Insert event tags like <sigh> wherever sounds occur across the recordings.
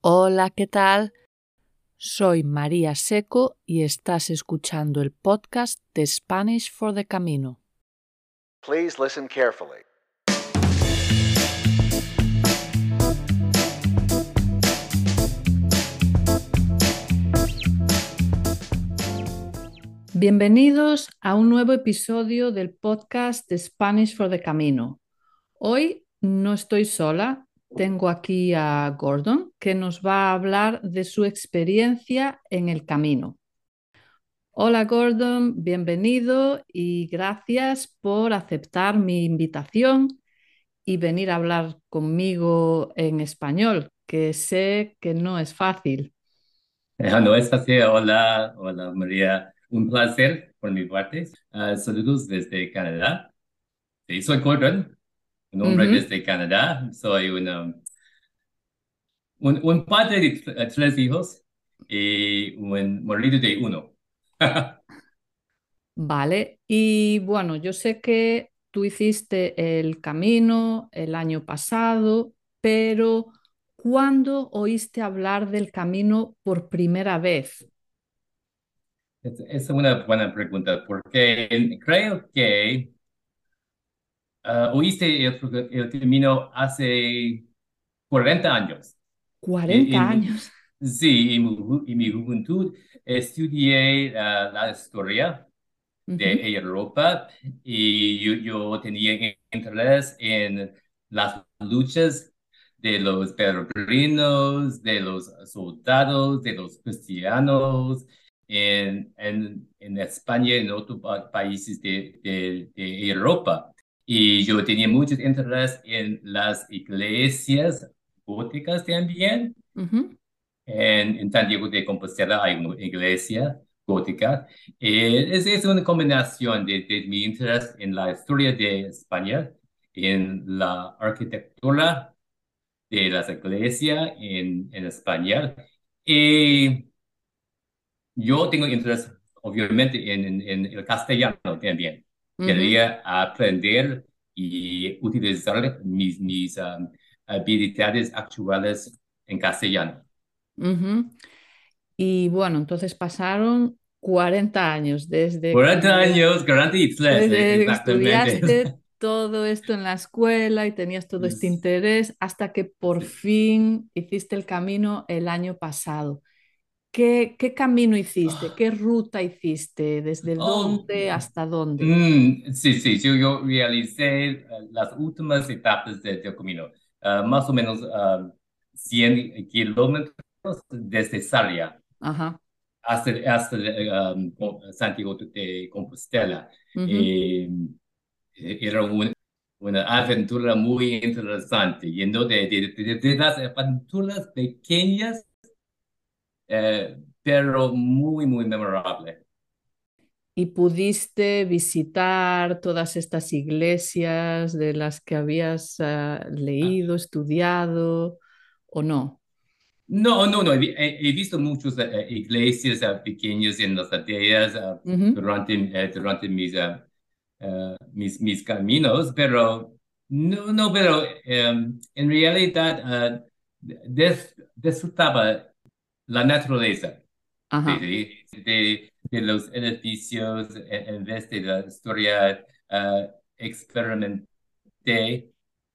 Hola, ¿qué tal? Soy María Seco y estás escuchando el podcast de Spanish for the Camino. Please listen carefully. Bienvenidos a un nuevo episodio del podcast de Spanish for the Camino. Hoy no estoy sola, tengo aquí a Gordon que nos va a hablar de su experiencia en el camino. Hola Gordon, bienvenido y gracias por aceptar mi invitación y venir a hablar conmigo en español, que sé que no es fácil. <laughs> No es así. Hola, hola María. Un placer por mi parte. Uh, saludos desde Canadá. Sí, soy Gordon, un hombre Ujú. desde Canadá. Soy una, un, un padre de tres hijos y un marido de uno. <laughs> Vale, y bueno, yo sé que tú hiciste el camino el año pasado, pero ¿cuándo oíste hablar del camino por primera vez? Es, es una buena pregunta porque creo que uh, oíste el, el camino hace 40 años. 40 En- en- años. Sí, en en mi juventud estudié uh, la historia de Europa y yo, yo tenía interés en las luchas de los peregrinos, de los soldados, de los cristianos en, en, en España y en otros pa- países de, de, de Europa. Y yo tenía mucho interés en las iglesias góticas también. En, en Santiago de Compostela hay una iglesia gótica. Eh, es, es una combinación de, de mi interés en la historia de España, en la arquitectura de las iglesias en, en España. Y yo tengo interés, obviamente, en, en, en el castellano también. Quería aprender y utilizar mis, mis um, habilidades actuales en castellano. Ujú. Y bueno, entonces pasaron 40 años desde 40 que, años, 43, desde que exactamente. estudiaste <laughs> todo esto en la escuela y tenías todo este interés hasta que por fin hiciste el camino el año pasado. ¿Qué, qué camino hiciste? ¿Qué ruta hiciste? ¿Desde Oh, dónde hasta dónde? mm, sí, sí, yo, yo realicé eh, las últimas etapas de- del camino, Ah, más o menos ah, 100 kilómetros desde Sarria Ajá. hasta, hasta um, Santiago de Compostela. ujú. Eh, era un- una aventura muy interesante, yendo de, de- de las aventuras pequeñas, eh, pero muy, muy memorable. ¿Y pudiste visitar todas estas iglesias de las que habías ah, leído, estudiado o no? No, no, no. He, he- visto muchas eh, eh, iglesias eh, pequeñas en las aldeas eh, Ujú. durante, eh, durante mis, mis, mis caminos, pero no, no, pero eh, en realidad des- disfrutaba la naturaleza de, de, de los edificios en, en vez de la historia. eh, experimenté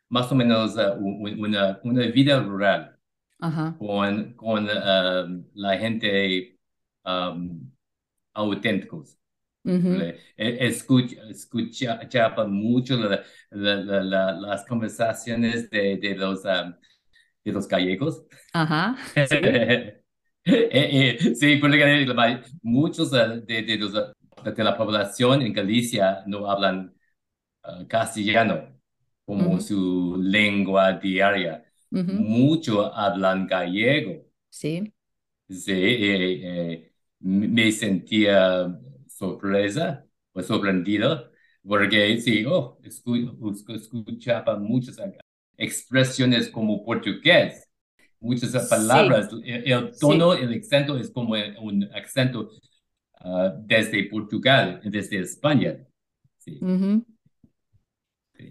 más o menos u- una, una vida rural Ajá. con, con um, la gente um, auténticos. Le- e- escuch- escuchaba mucho la- la- la- la- las conversaciones de, de los, um, de los gallegos. Ajá. <laughs> Sí. Eh, eh, muchos de, de, los, de la población en Galicia no hablan eh, castellano como su lengua diaria. Muchos hablan gallego. Sí. Sí, eh, eh, me sentía sorpresa o sorprendido porque sí, oh, escu- escu- escuchaba muchas expresiones como portugués, muchas Sí. palabras. El, Sí. tono, el acento es como un acento ah, desde Portugal, desde España.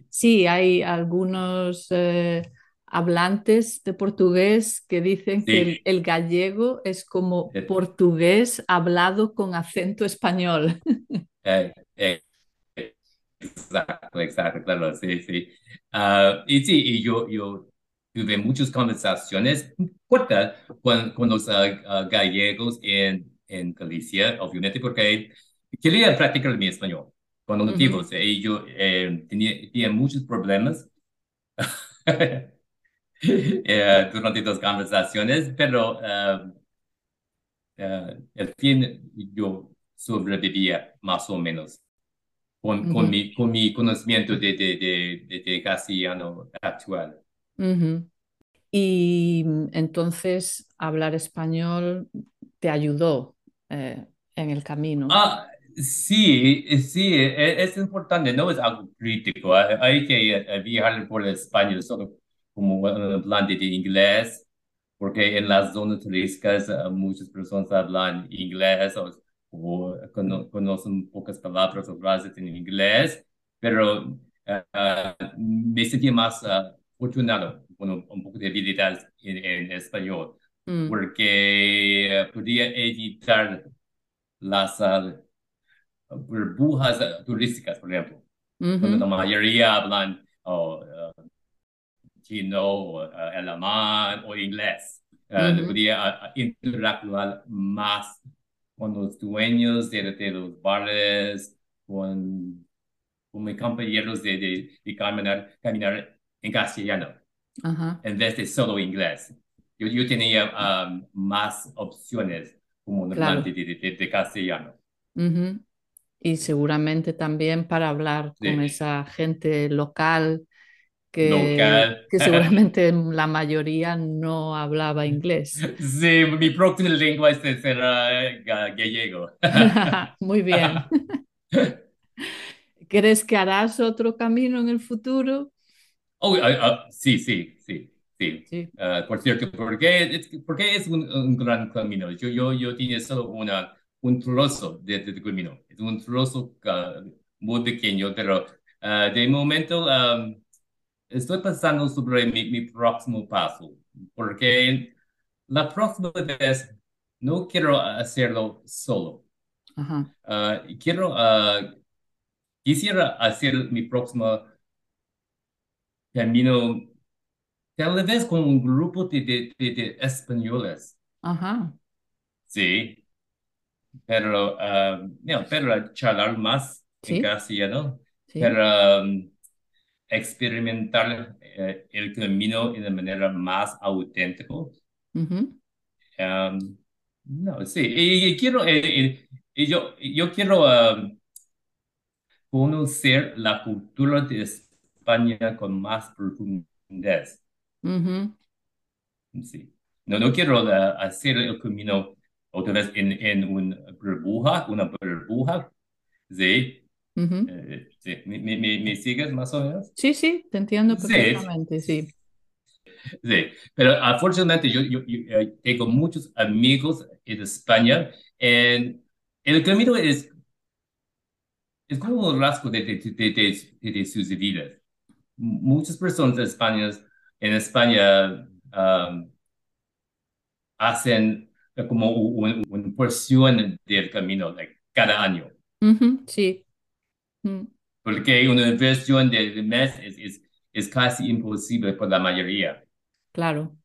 Sí, hay algunos eh, hablantes de portugués que dicen que el, gallego es como eh, portugués hablado con acento español. <laughs> eh, eh, exacto, exacto, claro, sí, sí. Ah, y sí, y yo, yo tuve muchas conversaciones cortas con, con los ah, ah, gallegos en, en Galicia, obviamente, porque quería practicar mi español con los nativos. Y yo eh, tenía, tenía muchos problemas <laughs> eh, durante las conversaciones, pero ah, al fin yo sobrevivía más o menos con, con mi, con mi conocimiento de, de, de, de, de castellano actual. Ujú. Y mm, entonces hablar español te ayudó eh, en el camino. Ah, sí, eh, sí, e- es, importante, no es algo crítico. Hay, que eh, viajar por España solo como un de inglés, porque en las zonas turísticas eh, muchas personas hablan inglés o, o cono- conocen pocas palabras o frases en inglés, pero eh, ah, me sentí más afortunado con un, poco de habilidades en, en español, Mm, porque eh, podía editar las ah, burbujas turísticas, por ejemplo, cuando la ujú, mayoría hablan oh, ah, chino, o, ah, alemán o inglés. Ah, ujú, podía interactuar más con los dueños de, de los bares, con, con mis compañeros de, de, de caminar, caminar en castellano, ajá, en vez de solo inglés. Yo, yo tenía ah, más opciones como un claro. de, de, de castellano. Y seguramente también para hablar con esa gente local que, local. que seguramente <laughs> la mayoría no hablaba inglés. <laughs> Sí, mi próxima lengua será ga- gallego. <laughs> Muy bien. ¿Crees que harás otro camino en el futuro? Oh, ah, sí, sí, sí, sí. Sí. Ah, por cierto, porque es, porque es un, un gran camino. Yo, yo, yo tenía solo una, un trozo de, de camino. Es un trozo ah, muy pequeño, pero de momento estoy pensando sobre mi, mi próximo paso, porque la próxima vez no quiero hacerlo solo. Ajá. Quiero, quisiera hacer mi próximo camino, tal vez con un grupo de, de, de, de españoles, Ajá. sí, pero, ah, no, pero charlar más en Sí. castellano, Sí. pero um, experimentar eh, el camino de manera más auténtica. Ujú, Um, no, sí, y, y quiero, eh, eh, y yo, yo quiero um, conocer la cultura de España con más profundidad. Sí. No, no quiero eh, hacer el camino otra vez en, en una burbuja, una burbuja. Sí. Eh, sí. ¿Me, me, me- me sigues más o menos? Sí, sí, te entiendo Sí. perfectamente, sí. Sí. Pero afortunadamente yo, yo, yo, eh, tengo muchos amigos en España. En, el camino es, es como un rasgo de, de- de sus vidas. Muchas personas españolas en España um, hacen como un- una porción del camino like, cada año, sí, mm, porque una versión del mes es, es, es casi imposible por la mayoría. claro,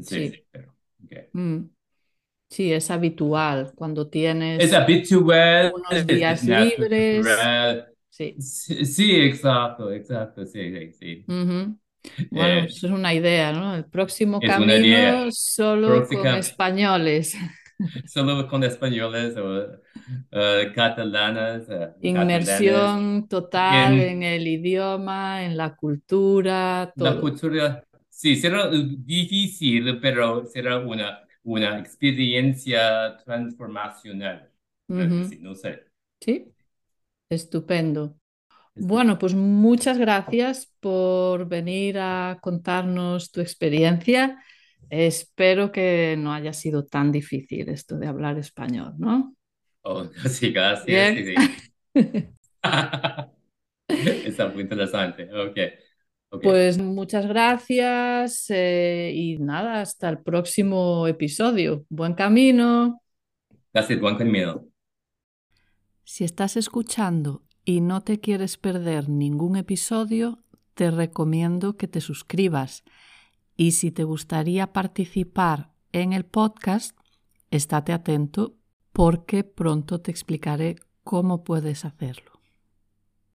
Sí, sí. sí, pero, okay. mm. Sí, es habitual cuando Es tienes habitual, unos es, es días libres. natural. Sí. Sí, sí, exacto, exacto, sí, sí, sí. Ujú. Bueno, Eh, eso es una idea, ¿no? El próximo camino solo con españoles. <laughs> solo con españoles o eh, catalanas, eh, catalanes. Inmersión total en En el idioma, en la cultura, la cultura, sí, será difícil, pero será una, una experiencia transformacional. Sí, no sé. Sí, estupendo. Bueno, pues muchas gracias por venir a contarnos tu experiencia. Espero que no haya sido tan difícil esto de hablar español, ¿no? oh, <laughs> sí, gracias. Sí, sí. <laughs> Está muy interesante. Ok. Ok. Pues muchas gracias eh, y nada, hasta el próximo episodio. Buen camino. Gracias, buen camino. Si estás escuchando y no te quieres perder ningún episodio, te recomiendo que te suscribas. Y si te gustaría participar en el podcast, estate atento porque pronto te explicaré cómo puedes hacerlo.